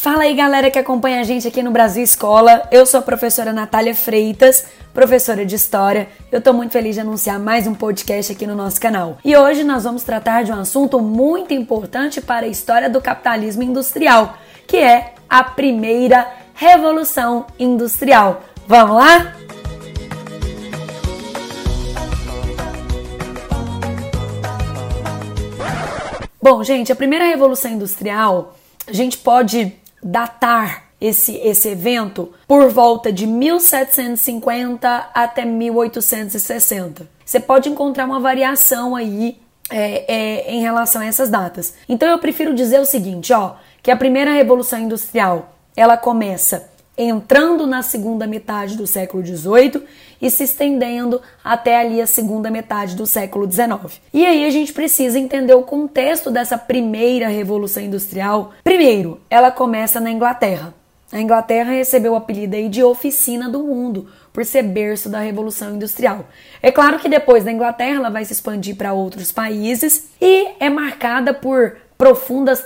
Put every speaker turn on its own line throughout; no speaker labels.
Fala aí, galera que acompanha a gente aqui no Brasil Escola. Eu sou a professora Natália Freitas, professora de História. Eu tô muito feliz de anunciar mais um podcast aqui no nosso canal. E hoje nós vamos tratar de um assunto muito importante para a história do capitalismo industrial, que é a primeira Revolução Industrial. Vamos lá? Bom, gente, a primeira Revolução Industrial, a gente pode datar esse, esse evento por volta de 1750 até 1860. Você pode encontrar uma variação aí é, é, em relação a essas datas. Então eu prefiro dizer o seguinte, ó, que a primeira revolução industrial ela começa entrando na segunda metade do século XVIII e se estendendo até ali a segunda metade do século XIX. E aí a gente precisa entender o contexto dessa primeira revolução industrial. Primeiro, ela começa na Inglaterra. A Inglaterra recebeu o apelido aí de oficina do mundo por ser berço da Revolução Industrial. É claro que depois da Inglaterra ela vai se expandir para outros países e é marcada por profundas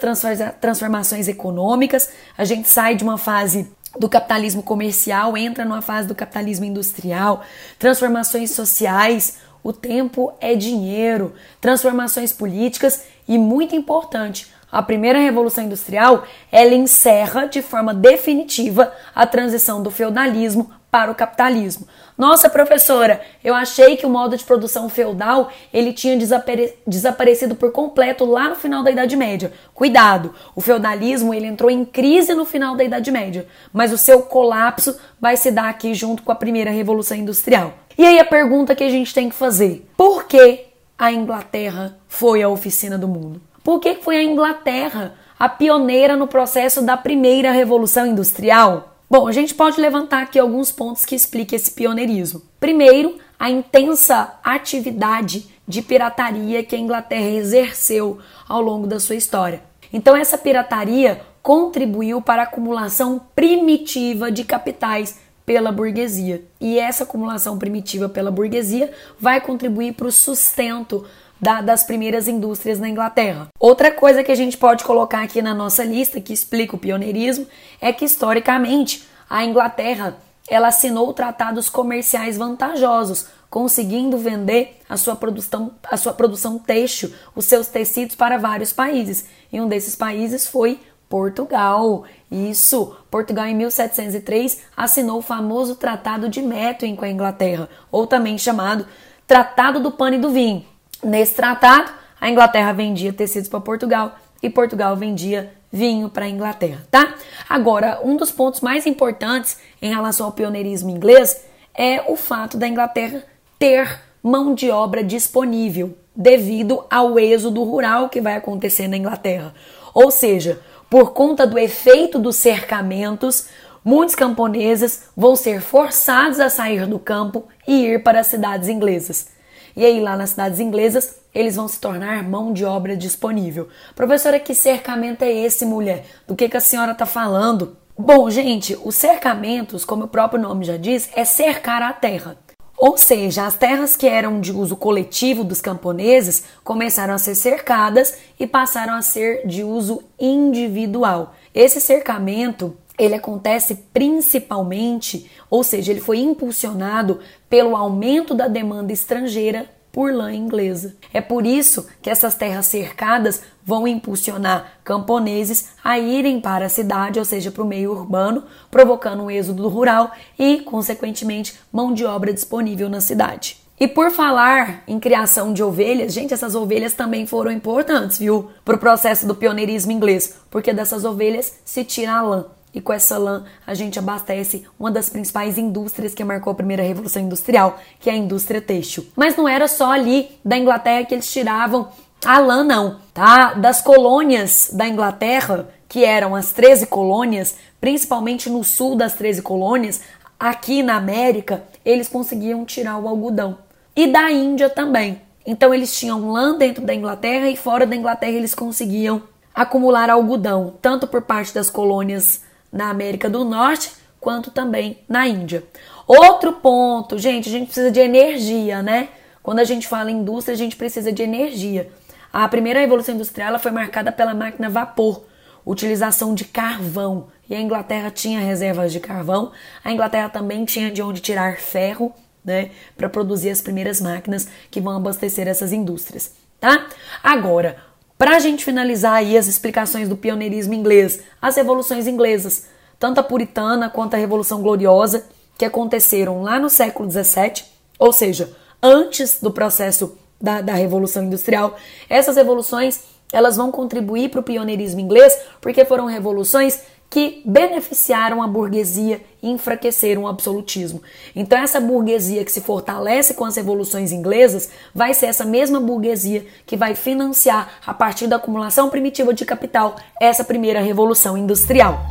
transformações econômicas. A gente sai de uma fase do capitalismo comercial, entra numa fase do capitalismo industrial, transformações sociais, o tempo é dinheiro, transformações políticas e muito importante, a primeira revolução industrial, ela encerra de forma definitiva a transição do feudalismo para o capitalismo. Nossa, professora, eu achei que o modo de produção feudal ele tinha desapare desaparecido por completo lá no final da Idade Média. Cuidado, o feudalismo ele entrou em crise no final da Idade Média, mas o seu colapso vai se dar aqui junto com a primeira revolução industrial. E aí a pergunta que a gente tem que fazer: por que a Inglaterra foi a oficina do mundo? Por que foi a Inglaterra a pioneira no processo da primeira revolução industrial? Bom, a gente pode levantar aqui alguns pontos que expliquem esse pioneirismo. Primeiro, a intensa atividade de pirataria que a Inglaterra exerceu ao longo da sua história. Então, essa pirataria contribuiu para a acumulação primitiva de capitais pela burguesia. E essa acumulação primitiva pela burguesia vai contribuir para o sustento da, das primeiras indústrias na Inglaterra. Outra coisa que a gente pode colocar aqui na nossa lista que explica o pioneirismo é que historicamente a Inglaterra ela assinou tratados comerciais vantajosos, conseguindo vender a sua produção, a sua produção têxtil, os seus tecidos para vários países. E um desses países foi Portugal. Isso, Portugal em 1703 assinou o famoso Tratado de Methuen com a Inglaterra, ou também chamado Tratado do Pano e do Vinho. Nesse tratado, a Inglaterra vendia tecidos para Portugal e Portugal vendia vinho para a Inglaterra, tá? Agora, um dos pontos mais importantes em relação ao pioneirismo inglês é o fato da Inglaterra ter mão de obra disponível devido ao êxodo rural que vai acontecer na Inglaterra. Ou seja, por conta do efeito dos cercamentos, muitos camponeses vão ser forçados a sair do campo e ir para as cidades inglesas. E aí, lá nas cidades inglesas, eles vão se tornar mão de obra disponível. Professora, que cercamento é esse, mulher? Do que, que a senhora está falando? Bom, gente, os cercamentos, como o próprio nome já diz, é cercar a terra. Ou seja, as terras que eram de uso coletivo dos camponeses começaram a ser cercadas e passaram a ser de uso individual. Esse cercamento ele acontece principalmente, ou seja, ele foi impulsionado pelo aumento da demanda estrangeira por lã inglesa. É por isso que essas terras cercadas vão impulsionar camponeses a irem para a cidade, ou seja, para o meio urbano, provocando um êxodo rural e, consequentemente, mão de obra disponível na cidade. E por falar em criação de ovelhas, gente, essas ovelhas também foram importantes, viu, para o processo do pioneirismo inglês, porque dessas ovelhas se tira a lã e com essa lã a gente abastece uma das principais indústrias que marcou a primeira revolução industrial, que é a indústria têxtil. Mas não era só ali da Inglaterra que eles tiravam a lã, não, tá? Das colônias da Inglaterra, que eram as 13 colônias, principalmente no sul das 13 colônias, aqui na América, eles conseguiam tirar o algodão. E da Índia também. Então eles tinham lã dentro da Inglaterra e fora da Inglaterra eles conseguiam acumular algodão, tanto por parte das colônias na América do Norte, quanto também na Índia. Outro ponto, gente, a gente precisa de energia, né? Quando a gente fala em indústria, a gente precisa de energia. A primeira revolução industrial foi marcada pela máquina a vapor. utilização de carvão. E a Inglaterra tinha reservas de carvão, a Inglaterra também tinha de onde tirar ferro, né, para produzir as primeiras máquinas que vão abastecer essas indústrias, tá? Agora, para a gente finalizar aí as explicações do pioneirismo inglês, as revoluções inglesas, tanto a puritana quanto a Revolução Gloriosa, que aconteceram lá no século XVII, ou seja, antes do processo da, da Revolução Industrial. Essas revoluções elas vão contribuir para o pioneirismo inglês porque foram revoluções que beneficiaram a burguesia e enfraqueceram o absolutismo. Então, essa burguesia que se fortalece com as revoluções inglesas vai ser essa mesma burguesia que vai financiar, a partir da acumulação primitiva de capital, essa primeira revolução industrial.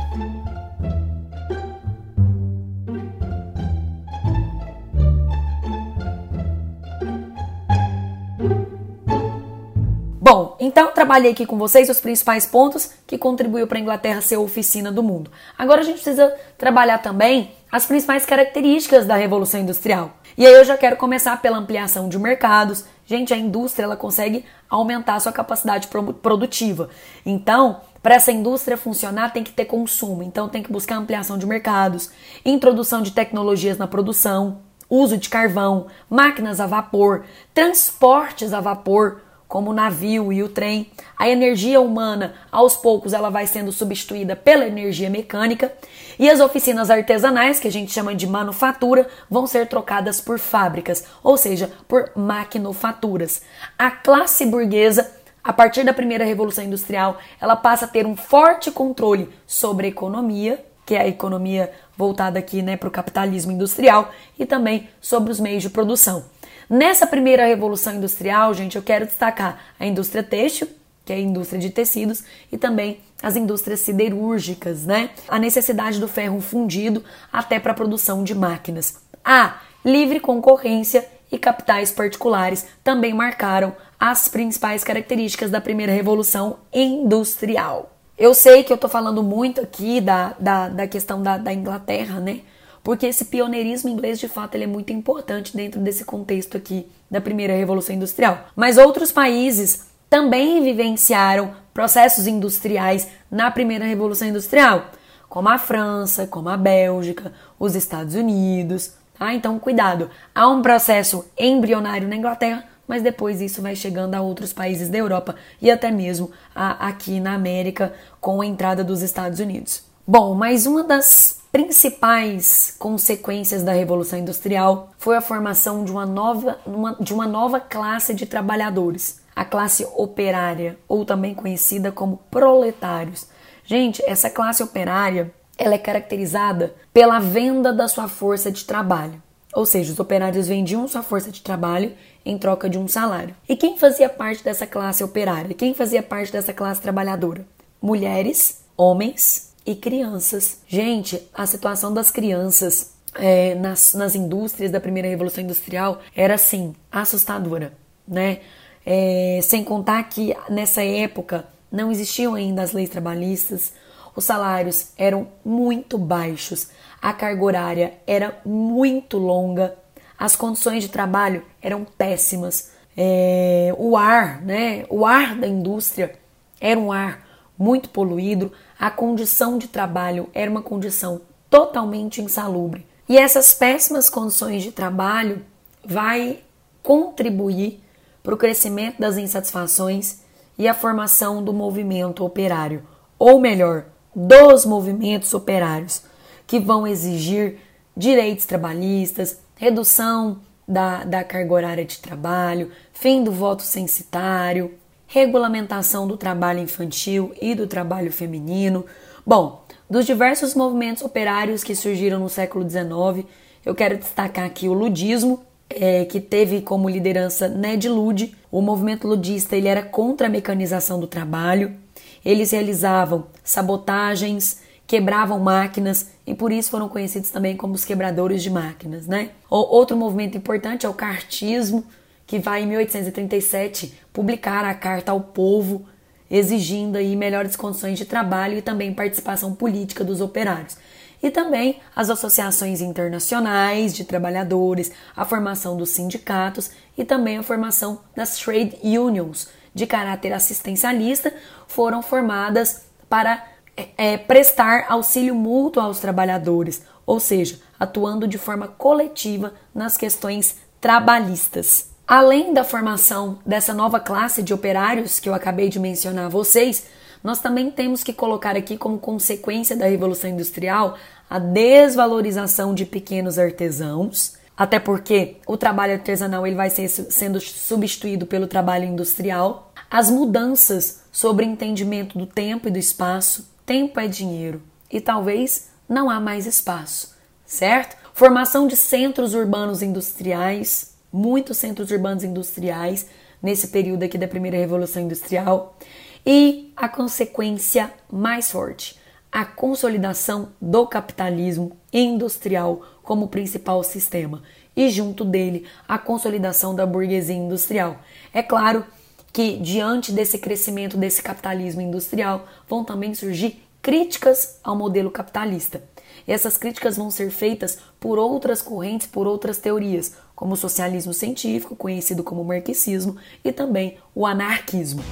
Então trabalhei aqui com vocês os principais pontos que contribuiu para a Inglaterra ser a oficina do mundo. Agora a gente precisa trabalhar também as principais características da Revolução Industrial. E aí eu já quero começar pela ampliação de mercados. Gente, a indústria ela consegue aumentar a sua capacidade produtiva. Então, para essa indústria funcionar, tem que ter consumo. Então, tem que buscar ampliação de mercados, introdução de tecnologias na produção, uso de carvão, máquinas a vapor, transportes a vapor, como o navio e o trem. A energia humana, aos poucos, ela vai sendo substituída pela energia mecânica e as oficinas artesanais, que a gente chama de manufatura, vão ser trocadas por fábricas, ou seja, por maquinofaturas. A classe burguesa a partir da primeira revolução industrial, ela passa a ter um forte controle sobre a economia, que é a economia voltada aqui né, para o capitalismo industrial, e também sobre os meios de produção. Nessa primeira revolução industrial, gente, eu quero destacar a indústria têxtil, que é a indústria de tecidos, e também as indústrias siderúrgicas, né? A necessidade do ferro fundido até para a produção de máquinas. A livre concorrência e capitais particulares também marcaram as principais características da primeira revolução industrial. Eu sei que eu tô falando muito aqui da, da, da questão da, da Inglaterra, né? Porque esse pioneirismo inglês de fato ele é muito importante dentro desse contexto aqui da primeira revolução industrial. Mas outros países também vivenciaram processos industriais na primeira revolução industrial, como a França, como a Bélgica, os Estados Unidos. Tá? Então, cuidado, há um processo embrionário na Inglaterra, mas depois isso vai chegando a outros países da Europa e até mesmo a, aqui na América com a entrada dos Estados Unidos. Bom, mas uma das principais consequências da Revolução Industrial foi a formação de uma nova, uma, de uma nova classe de trabalhadores, a classe operária, ou também conhecida como proletários. Gente, essa classe operária ela é caracterizada pela venda da sua força de trabalho. Ou seja, os operários vendiam sua força de trabalho em troca de um salário. E quem fazia parte dessa classe operária? Quem fazia parte dessa classe trabalhadora? Mulheres, homens e crianças. Gente, a situação das crianças é, nas, nas indústrias da primeira revolução industrial era assim assustadora, né? É, sem contar que nessa época não existiam ainda as leis trabalhistas, os salários eram muito baixos, a carga horária era muito longa, as condições de trabalho eram péssimas, é, o ar, né? O ar da indústria era um ar muito poluído, a condição de trabalho era uma condição totalmente insalubre. E essas péssimas condições de trabalho vai contribuir para o crescimento das insatisfações e a formação do movimento operário, ou melhor, dos movimentos operários, que vão exigir direitos trabalhistas, redução da, da carga horária de trabalho, fim do voto censitário, regulamentação do trabalho infantil e do trabalho feminino. Bom, dos diversos movimentos operários que surgiram no século XIX, eu quero destacar aqui o ludismo, é, que teve como liderança Ned Ludd. O movimento ludista ele era contra a mecanização do trabalho. Eles realizavam sabotagens, quebravam máquinas e por isso foram conhecidos também como os quebradores de máquinas, né? Outro movimento importante é o cartismo, que vai em 1837 publicar a carta ao povo exigindo aí melhores condições de trabalho e também participação política dos operários. E também as associações internacionais de trabalhadores, a formação dos sindicatos e também a formação das trade unions de caráter assistencialista foram formadas para é, prestar auxílio mútuo aos trabalhadores, ou seja, atuando de forma coletiva nas questões trabalhistas. Além da formação dessa nova classe de operários que eu acabei de mencionar a vocês, nós também temos que colocar aqui como consequência da Revolução Industrial a desvalorização de pequenos artesãos, até porque o trabalho artesanal ele vai ser sendo substituído pelo trabalho industrial, as mudanças sobre entendimento do tempo e do espaço, tempo é dinheiro e talvez não há mais espaço, certo? Formação de centros urbanos industriais, muitos centros urbanos industriais nesse período aqui da primeira revolução industrial e a consequência mais forte, a consolidação do capitalismo industrial como principal sistema e junto dele a consolidação da burguesia industrial. É claro que diante desse crescimento desse capitalismo industrial vão também surgir críticas ao modelo capitalista. E essas críticas vão ser feitas por outras correntes, por outras teorias, como o socialismo científico, conhecido como marxismo, e também o anarquismo.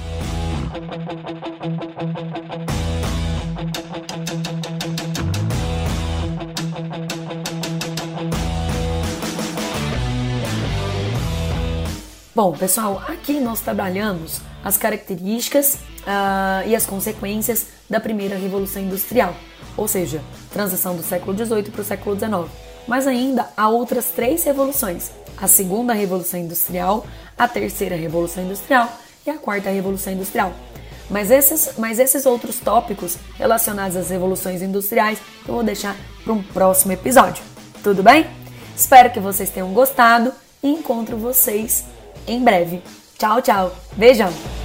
Bom, pessoal, aqui nós trabalhamos as características uh, e as consequências da primeira revolução industrial, ou seja, transição do século XVIII para o século XIX. Mas ainda há outras três revoluções: a segunda revolução industrial, a terceira revolução industrial e a quarta revolução industrial. Mas esses, mas esses outros tópicos relacionados às revoluções industriais eu vou deixar para um próximo episódio. Tudo bem? Espero que vocês tenham gostado e encontro vocês em breve. Tchau, tchau. Beijão!